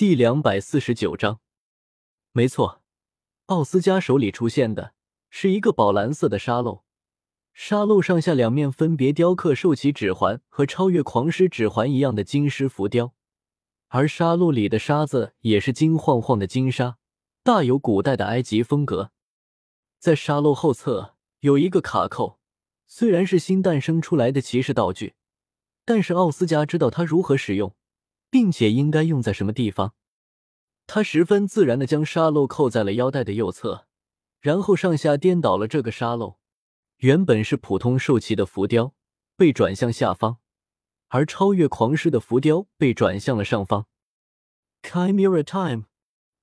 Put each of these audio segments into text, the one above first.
第两百四十九章，没错，奥斯加手里出现的是一个宝蓝色的沙漏，沙漏上下两面分别雕刻兽骑指环和超越狂狮指环一样的金狮浮雕，而沙漏里的沙子也是金晃晃的金沙，大有古代的埃及风格。在沙漏后侧有一个卡扣，虽然是新诞生出来的骑士道具，但是奥斯加知道它如何使用。并且应该用在什么地方？他十分自然的将沙漏扣在了腰带的右侧，然后上下颠倒了这个沙漏。原本是普通兽骑的浮雕被转向下方，而超越狂狮的浮雕被转向了上方。Chimera time，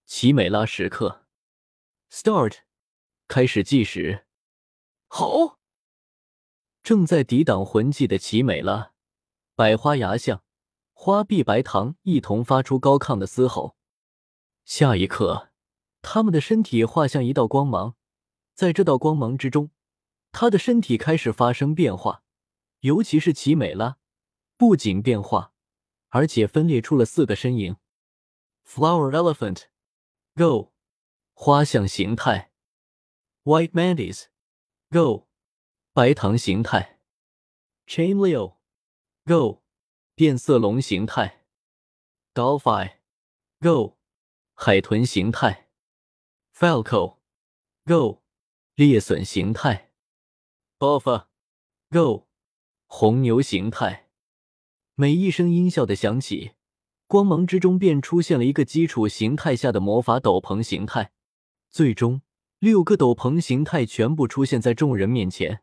奇美拉时刻，Start，开始计时。好，正在抵挡魂技的奇美拉，百花牙象。花臂白糖一同发出高亢的嘶吼，下一刻，他们的身体化像一道光芒，在这道光芒之中，他的身体开始发生变化，尤其是奇美拉，不仅变化，而且分裂出了四个身影。：Flower Elephant，Go，花象形态。；White Mantis，Go，白糖形态。；Chain Leo，Go。变色龙形态，Dolphin，Go，海豚形态，Falco，Go，猎隼形态，Buffa，Go，红牛形态。每一声音效的响起，光芒之中便出现了一个基础形态下的魔法斗篷形态。最终，六个斗篷形态全部出现在众人面前，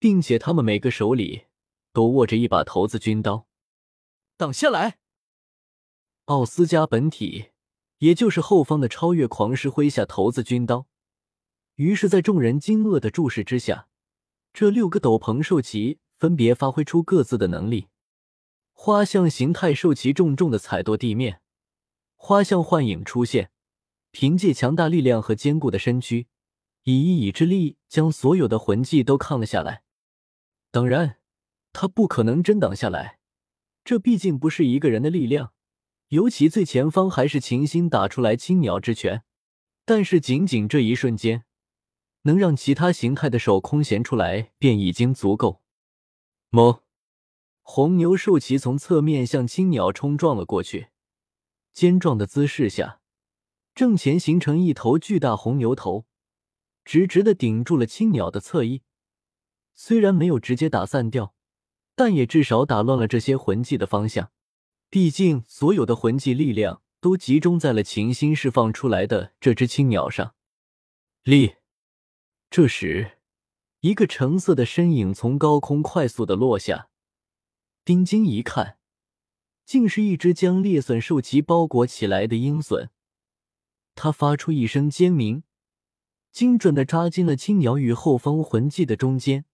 并且他们每个手里都握着一把骰子军刀。挡下来！奥斯加本体，也就是后方的超越狂狮挥下头子军刀。于是，在众人惊愕的注视之下，这六个斗篷兽骑分别发挥出各自的能力。花象形态兽骑重重的踩跺地面，花象幻影出现，凭借强大力量和坚固的身躯，以一己之力将所有的魂技都抗了下来。当然，他不可能真挡下来。这毕竟不是一个人的力量，尤其最前方还是秦心打出来青鸟之拳，但是仅仅这一瞬间，能让其他形态的手空闲出来便已经足够。么，红牛兽骑从侧面向青鸟冲撞了过去，尖撞的姿势下，正前形成一头巨大红牛头，直直的顶住了青鸟的侧翼，虽然没有直接打散掉。但也至少打乱了这些魂技的方向，毕竟所有的魂技力量都集中在了秦心释放出来的这只青鸟上。立，这时，一个橙色的身影从高空快速的落下，定睛一看，竟是一只将猎隼兽鳍包裹起来的鹰隼。他发出一声尖鸣，精准的扎进了青鸟与后方魂技的中间。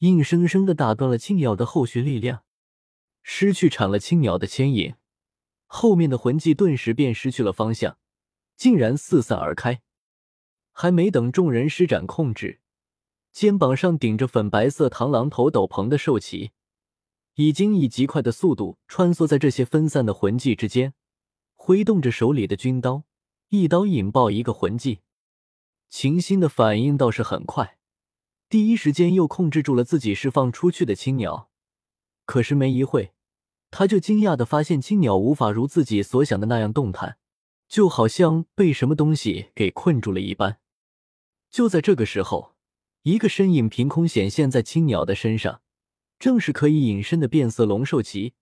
硬生生的打断了青鸟的后续力量，失去铲了青鸟的牵引，后面的魂技顿时便失去了方向，竟然四散而开。还没等众人施展控制，肩膀上顶着粉白色螳螂头斗篷的兽骑，已经以极快的速度穿梭在这些分散的魂技之间，挥动着手里的军刀，一刀引爆一个魂技。秦心的反应倒是很快。第一时间又控制住了自己释放出去的青鸟，可是没一会，他就惊讶的发现青鸟无法如自己所想的那样动弹，就好像被什么东西给困住了一般。就在这个时候，一个身影凭空显现在青鸟的身上，正是可以隐身的变色龙兽骑。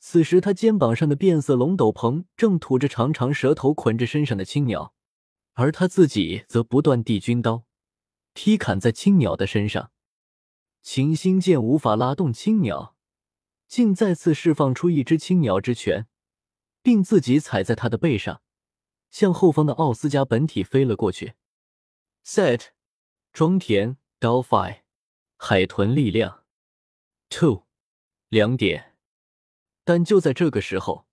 此时，他肩膀上的变色龙斗篷正吐着长长舌头捆着身上的青鸟，而他自己则不断递军刀。劈砍在青鸟的身上，秦心剑无法拉动青鸟，竟再次释放出一只青鸟之拳，并自己踩在他的背上，向后方的奥斯加本体飞了过去。Set，庄田 Dolphin，海豚力量 Two，两点。但就在这个时候，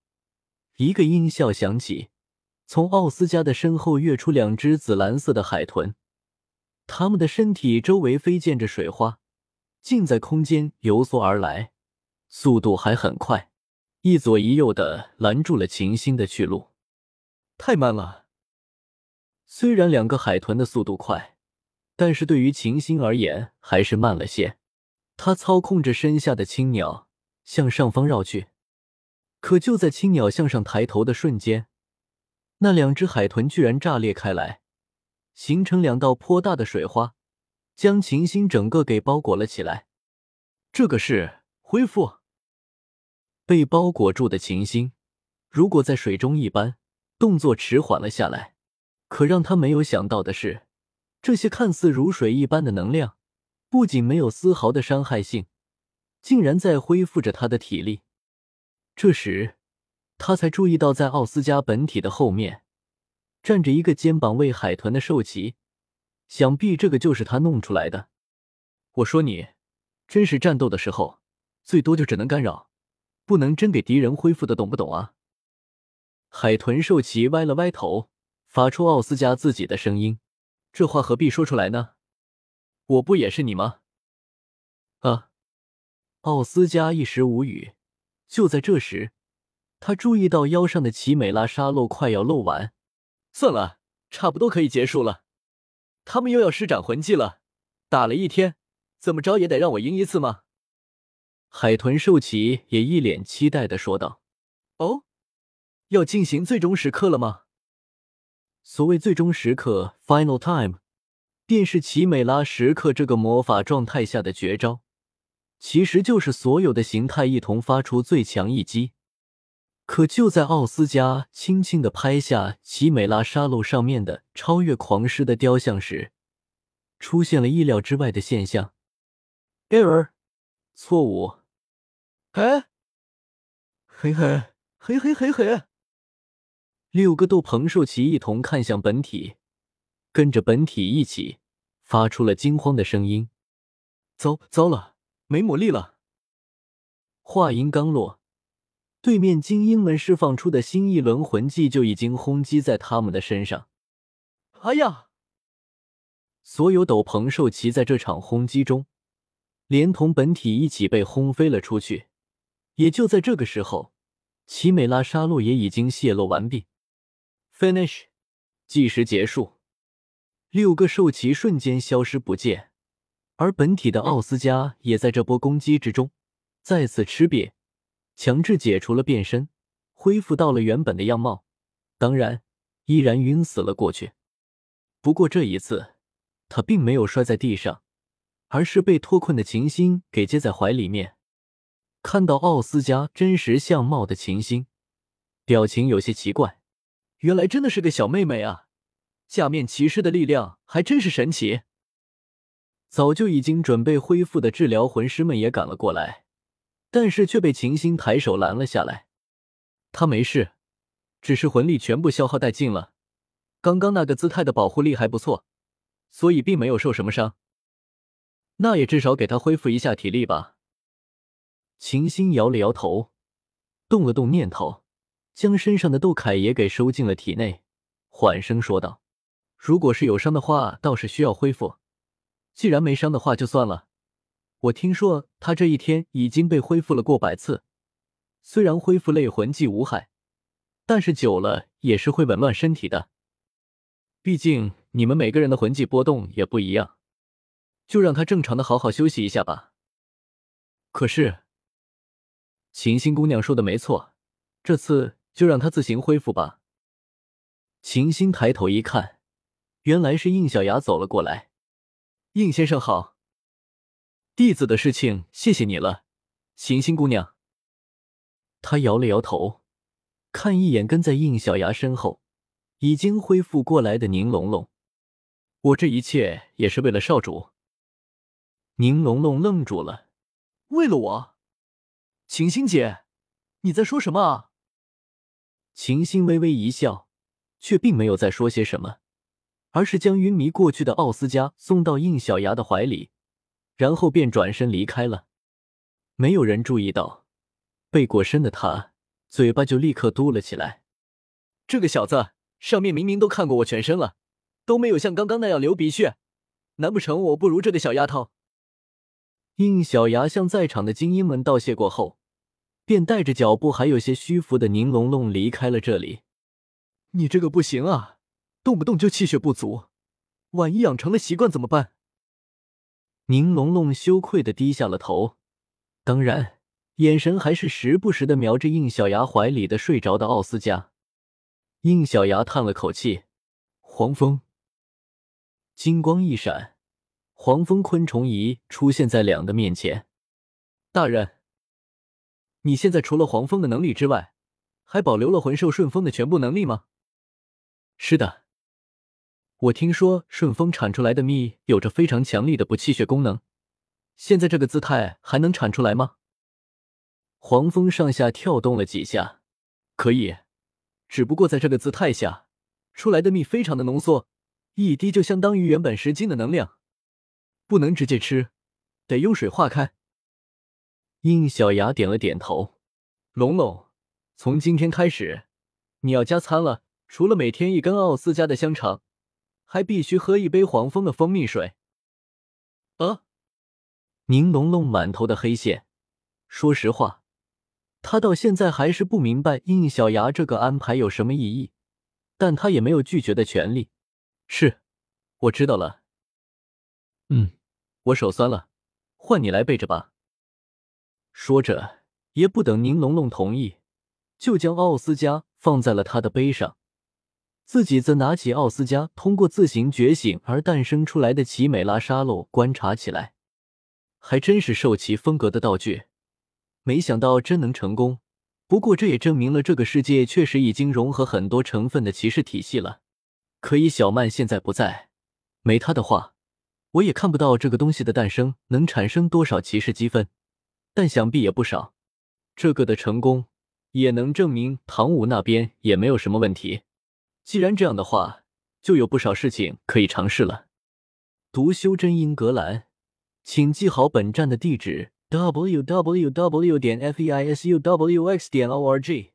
一个音效响起，从奥斯加的身后跃出两只紫蓝色的海豚。他们的身体周围飞溅着水花，竟在空间游梭而来，速度还很快，一左一右的拦住了秦心的去路。太慢了。虽然两个海豚的速度快，但是对于秦星而言还是慢了些。他操控着身下的青鸟向上方绕去，可就在青鸟向上抬头的瞬间，那两只海豚居然炸裂开来，形成两道颇大的水花，将秦星整个给包裹了起来。这个是恢复。被包裹住的秦星，如果在水中一般，动作迟缓了下来。可让他没有想到的是，这些看似如水一般的能量，不仅没有丝毫的伤害性，竟然在恢复着他的体力。这时，他才注意到，在奥斯加本体的后面，站着一个肩膀为海豚的兽骑，想必这个就是他弄出来的。我说你，真实战斗的时候，最多就只能干扰。不能真给敌人恢复的，懂不懂啊？海豚兽骑歪了歪头，发出奥斯加自己的声音：“这话何必说出来呢？我不也是你吗？”啊！奥斯加一时无语。就在这时，他注意到腰上的奇美拉沙漏快要漏完，算了，差不多可以结束了。他们又要施展魂技了，打了一天，怎么着也得让我赢一次吗？海豚兽奇也一脸期待的说道：“哦，要进行最终时刻了吗？所谓最终时刻 （Final Time），便是奇美拉时刻这个魔法状态下的绝招，其实就是所有的形态一同发出最强一击。可就在奥斯加轻轻的拍下奇美拉沙漏上面的超越狂狮的雕像时，出现了意料之外的现象：error，错误。”哎，嘿嘿嘿嘿嘿嘿！六个斗篷兽旗一同看向本体，跟着本体一起发出了惊慌的声音：“糟糟了，没魔力了！”话音刚落，对面精英们释放出的新一轮魂技就已经轰击在他们的身上。哎呀！所有斗篷兽骑在这场轰击中，连同本体一起被轰飞了出去。也就在这个时候，奇美拉沙漏也已经泄露完毕。Finish，计时结束。六个兽骑瞬间消失不见，而本体的奥斯加也在这波攻击之中再次吃瘪，强制解除了变身，恢复到了原本的样貌。当然，依然晕死了过去。不过这一次，他并没有摔在地上，而是被脱困的秦心给接在怀里面。看到奥斯加真实相貌的秦星，表情有些奇怪。原来真的是个小妹妹啊！假面骑士的力量还真是神奇。早就已经准备恢复的治疗魂师们也赶了过来，但是却被秦星抬手拦了下来。他没事，只是魂力全部消耗殆尽了。刚刚那个姿态的保护力还不错，所以并没有受什么伤。那也至少给他恢复一下体力吧。秦星摇了摇头，动了动念头，将身上的斗铠也给收进了体内，缓声说道：“如果是有伤的话，倒是需要恢复；既然没伤的话，就算了。我听说他这一天已经被恢复了过百次，虽然恢复类魂技无害，但是久了也是会紊乱身体的。毕竟你们每个人的魂技波动也不一样，就让他正常的好好休息一下吧。可是。”秦心姑娘说的没错，这次就让她自行恢复吧。秦心抬头一看，原来是应小牙走了过来。应先生好，弟子的事情谢谢你了，秦心姑娘。他摇了摇头，看一眼跟在应小牙身后已经恢复过来的宁龙龙，我这一切也是为了少主。宁龙龙愣住了，为了我。晴心姐，你在说什么啊？秦心微微一笑，却并没有再说些什么，而是将晕迷过去的奥斯加送到应小牙的怀里，然后便转身离开了。没有人注意到，背过身的他嘴巴就立刻嘟了起来。这个小子上面明明都看过我全身了，都没有像刚刚那样流鼻血，难不成我不如这个小丫头？应小牙向在场的精英们道谢过后，便带着脚步还有些虚浮的宁龙龙离开了这里。你这个不行啊，动不动就气血不足，万一养成了习惯怎么办？宁龙龙羞愧的低下了头，当然，眼神还是时不时的瞄着应小牙怀里的睡着的奥斯加。应小牙叹了口气，黄蜂，金光一闪，黄蜂昆虫仪出现在两个面前。大人，你现在除了黄蜂的能力之外，还保留了魂兽顺风的全部能力吗？是的，我听说顺风产出来的蜜有着非常强力的补气血功能，现在这个姿态还能产出来吗？黄蜂上下跳动了几下，可以，只不过在这个姿态下出来的蜜非常的浓缩，一滴就相当于原本十斤的能量，不能直接吃，得用水化开。应小牙点了点头，龙龙，从今天开始，你要加餐了。除了每天一根奥斯加的香肠，还必须喝一杯黄蜂的蜂蜜水。呃，宁龙龙满头的黑线。说实话，他到现在还是不明白应小牙这个安排有什么意义，但他也没有拒绝的权利。是，我知道了。嗯，我手酸了，换你来背着吧。说着，也不等宁龙龙同意，就将奥斯加放在了他的背上。自己则拿起奥斯加通过自行觉醒而诞生出来的奇美拉沙漏观察起来，还真是兽骑风格的道具，没想到真能成功。不过这也证明了这个世界确实已经融合很多成分的骑士体系了。可以小曼现在不在，没他的话，我也看不到这个东西的诞生能产生多少骑士积分，但想必也不少。这个的成功也能证明唐武那边也没有什么问题。既然这样的话，就有不少事情可以尝试了。读修真英格兰，请记好本站的地址：w w w. 点 f e i s u w x. 点 o r g。